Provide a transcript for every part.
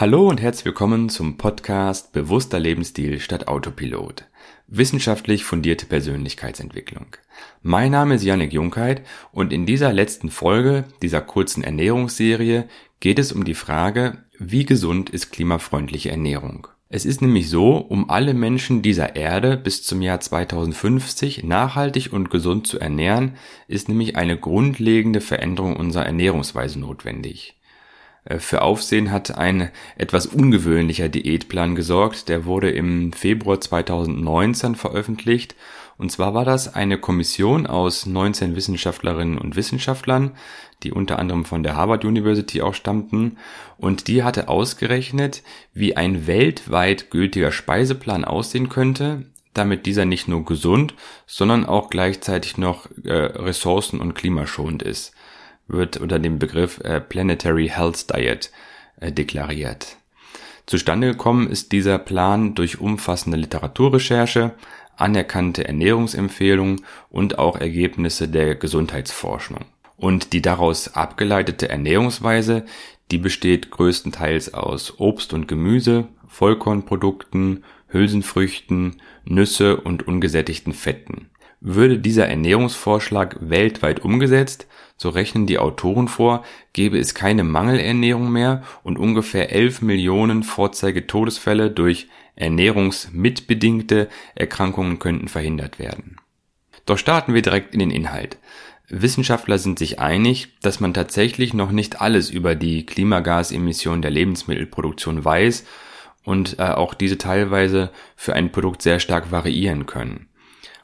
Hallo und herzlich willkommen zum Podcast Bewusster Lebensstil statt Autopilot. Wissenschaftlich fundierte Persönlichkeitsentwicklung. Mein Name ist Janik Junkheit und in dieser letzten Folge dieser kurzen Ernährungsserie geht es um die Frage, wie gesund ist klimafreundliche Ernährung? Es ist nämlich so, um alle Menschen dieser Erde bis zum Jahr 2050 nachhaltig und gesund zu ernähren, ist nämlich eine grundlegende Veränderung unserer Ernährungsweise notwendig. Äh, für Aufsehen hat ein etwas ungewöhnlicher Diätplan gesorgt. Der wurde im Februar 2019 veröffentlicht. Und zwar war das eine Kommission aus 19 Wissenschaftlerinnen und Wissenschaftlern, die unter anderem von der Harvard University auch stammten. Und die hatte ausgerechnet, wie ein weltweit gültiger Speiseplan aussehen könnte, damit dieser nicht nur gesund, sondern auch gleichzeitig noch äh, ressourcen- und klimaschonend ist wird unter dem Begriff äh, Planetary Health Diet äh, deklariert. Zustande gekommen ist dieser Plan durch umfassende Literaturrecherche, anerkannte Ernährungsempfehlungen und auch Ergebnisse der Gesundheitsforschung. Und die daraus abgeleitete Ernährungsweise, die besteht größtenteils aus Obst und Gemüse, Vollkornprodukten, Hülsenfrüchten, Nüsse und ungesättigten Fetten. Würde dieser Ernährungsvorschlag weltweit umgesetzt, so rechnen die Autoren vor, gäbe es keine Mangelernährung mehr und ungefähr 11 Millionen Vorzeigetodesfälle durch ernährungsmitbedingte Erkrankungen könnten verhindert werden. Doch starten wir direkt in den Inhalt. Wissenschaftler sind sich einig, dass man tatsächlich noch nicht alles über die Klimagasemissionen der Lebensmittelproduktion weiß und äh, auch diese teilweise für ein Produkt sehr stark variieren können.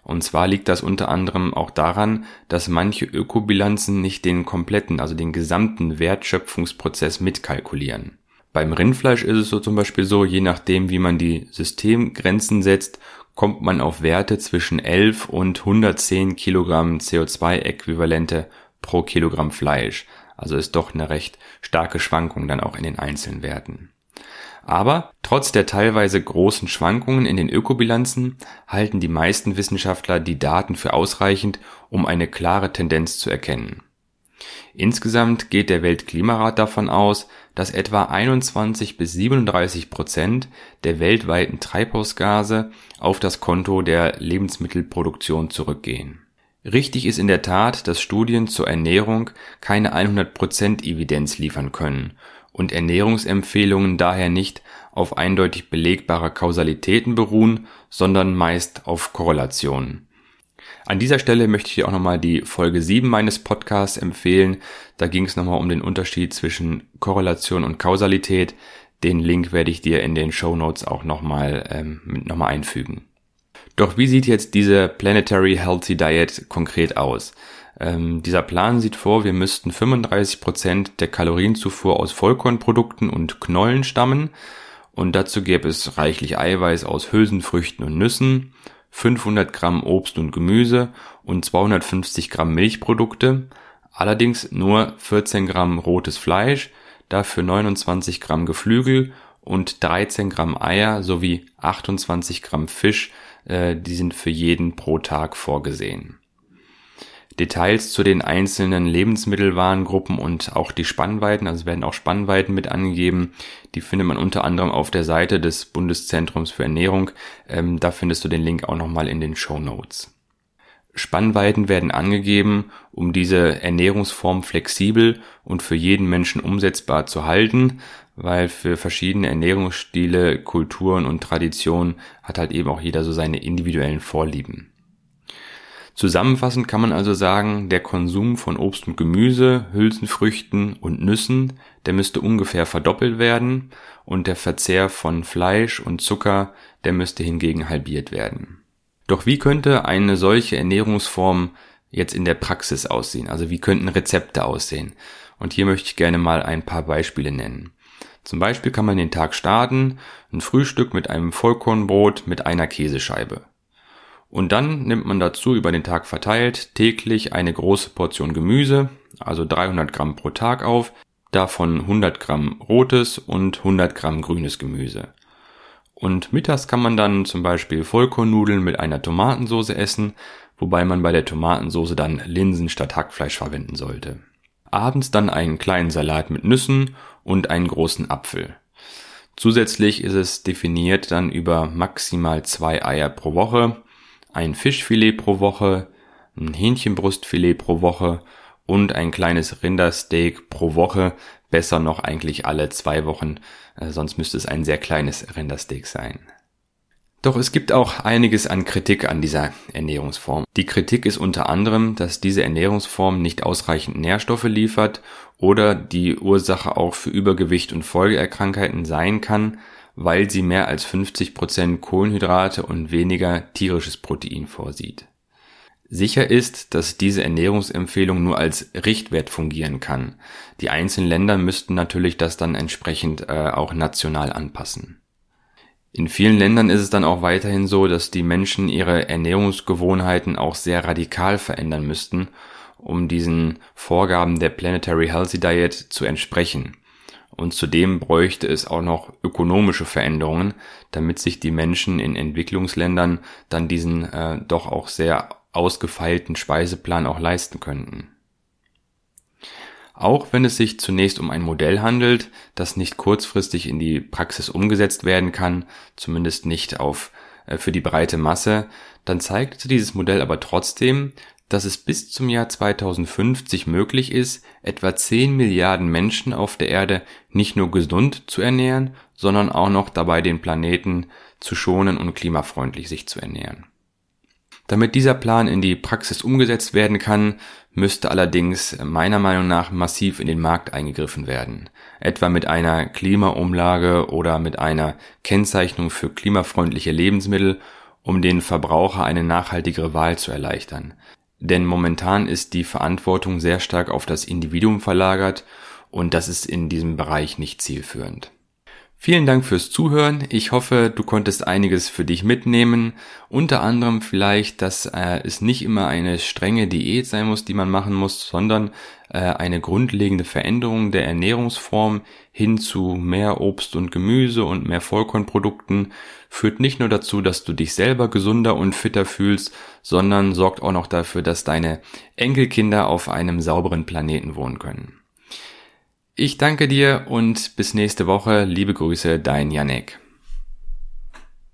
Und zwar liegt das unter anderem auch daran, dass manche Ökobilanzen nicht den kompletten, also den gesamten Wertschöpfungsprozess mitkalkulieren. Beim Rindfleisch ist es so zum Beispiel so, je nachdem wie man die Systemgrenzen setzt, kommt man auf Werte zwischen 11 und 110 Kilogramm CO2-Äquivalente pro Kilogramm Fleisch. Also ist doch eine recht starke Schwankung dann auch in den einzelnen Werten. Aber trotz der teilweise großen Schwankungen in den Ökobilanzen halten die meisten Wissenschaftler die Daten für ausreichend, um eine klare Tendenz zu erkennen. Insgesamt geht der Weltklimarat davon aus, dass etwa 21 bis 37 Prozent der weltweiten Treibhausgase auf das Konto der Lebensmittelproduktion zurückgehen. Richtig ist in der Tat, dass Studien zur Ernährung keine 100 Prozent Evidenz liefern können und Ernährungsempfehlungen daher nicht auf eindeutig belegbare Kausalitäten beruhen, sondern meist auf Korrelationen. An dieser Stelle möchte ich dir auch nochmal die Folge 7 meines Podcasts empfehlen. Da ging es nochmal um den Unterschied zwischen Korrelation und Kausalität. Den Link werde ich dir in den Show Notes auch nochmal ähm, noch einfügen. Doch wie sieht jetzt diese Planetary Healthy Diet konkret aus? Ähm, dieser Plan sieht vor, wir müssten 35 Prozent der Kalorienzufuhr aus Vollkornprodukten und Knollen stammen und dazu gäbe es reichlich Eiweiß aus Hülsenfrüchten und Nüssen, 500 Gramm Obst und Gemüse und 250 Gramm Milchprodukte, allerdings nur 14 Gramm rotes Fleisch, dafür 29 Gramm Geflügel und 13 Gramm Eier sowie 28 Gramm Fisch, äh, die sind für jeden pro Tag vorgesehen. Details zu den einzelnen Lebensmittelwarengruppen und auch die Spannweiten, also werden auch Spannweiten mit angegeben. Die findet man unter anderem auf der Seite des Bundeszentrums für Ernährung. Ähm, da findest du den Link auch nochmal in den Show Notes. Spannweiten werden angegeben, um diese Ernährungsform flexibel und für jeden Menschen umsetzbar zu halten, weil für verschiedene Ernährungsstile, Kulturen und Traditionen hat halt eben auch jeder so seine individuellen Vorlieben. Zusammenfassend kann man also sagen, der Konsum von Obst und Gemüse, Hülsenfrüchten und Nüssen, der müsste ungefähr verdoppelt werden und der Verzehr von Fleisch und Zucker, der müsste hingegen halbiert werden. Doch wie könnte eine solche Ernährungsform jetzt in der Praxis aussehen? Also wie könnten Rezepte aussehen? Und hier möchte ich gerne mal ein paar Beispiele nennen. Zum Beispiel kann man den Tag starten, ein Frühstück mit einem Vollkornbrot mit einer Käsescheibe. Und dann nimmt man dazu über den Tag verteilt täglich eine große Portion Gemüse, also 300 Gramm pro Tag auf, davon 100 Gramm rotes und 100 Gramm grünes Gemüse. Und mittags kann man dann zum Beispiel Vollkornnudeln mit einer Tomatensauce essen, wobei man bei der Tomatensauce dann Linsen statt Hackfleisch verwenden sollte. Abends dann einen kleinen Salat mit Nüssen und einen großen Apfel. Zusätzlich ist es definiert dann über maximal zwei Eier pro Woche, ein Fischfilet pro Woche, ein Hähnchenbrustfilet pro Woche und ein kleines Rindersteak pro Woche. Besser noch eigentlich alle zwei Wochen, äh, sonst müsste es ein sehr kleines Rindersteak sein. Doch es gibt auch einiges an Kritik an dieser Ernährungsform. Die Kritik ist unter anderem, dass diese Ernährungsform nicht ausreichend Nährstoffe liefert oder die Ursache auch für Übergewicht und Folgeerkrankheiten sein kann, weil sie mehr als 50 Prozent Kohlenhydrate und weniger tierisches Protein vorsieht. Sicher ist, dass diese Ernährungsempfehlung nur als Richtwert fungieren kann. Die einzelnen Länder müssten natürlich das dann entsprechend äh, auch national anpassen. In vielen Ländern ist es dann auch weiterhin so, dass die Menschen ihre Ernährungsgewohnheiten auch sehr radikal verändern müssten, um diesen Vorgaben der Planetary Healthy Diet zu entsprechen. Und zudem bräuchte es auch noch ökonomische Veränderungen, damit sich die Menschen in Entwicklungsländern dann diesen äh, doch auch sehr ausgefeilten Speiseplan auch leisten könnten. Auch wenn es sich zunächst um ein Modell handelt, das nicht kurzfristig in die Praxis umgesetzt werden kann, zumindest nicht auf äh, für die breite Masse, dann zeigt dieses Modell aber trotzdem, dass es bis zum Jahr 2050 möglich ist, etwa 10 Milliarden Menschen auf der Erde nicht nur gesund zu ernähren, sondern auch noch dabei den Planeten zu schonen und klimafreundlich sich zu ernähren. Damit dieser Plan in die Praxis umgesetzt werden kann, müsste allerdings meiner Meinung nach massiv in den Markt eingegriffen werden, etwa mit einer Klimaumlage oder mit einer Kennzeichnung für klimafreundliche Lebensmittel, um den Verbraucher eine nachhaltigere Wahl zu erleichtern. Denn momentan ist die Verantwortung sehr stark auf das Individuum verlagert und das ist in diesem Bereich nicht zielführend. Vielen Dank fürs Zuhören. Ich hoffe, du konntest einiges für dich mitnehmen. Unter anderem vielleicht, dass äh, es nicht immer eine strenge Diät sein muss, die man machen muss, sondern äh, eine grundlegende Veränderung der Ernährungsform hin zu mehr Obst und Gemüse und mehr Vollkornprodukten führt nicht nur dazu, dass du dich selber gesunder und fitter fühlst, sondern sorgt auch noch dafür, dass deine Enkelkinder auf einem sauberen Planeten wohnen können. Ich danke dir und bis nächste Woche. Liebe Grüße, dein Janek.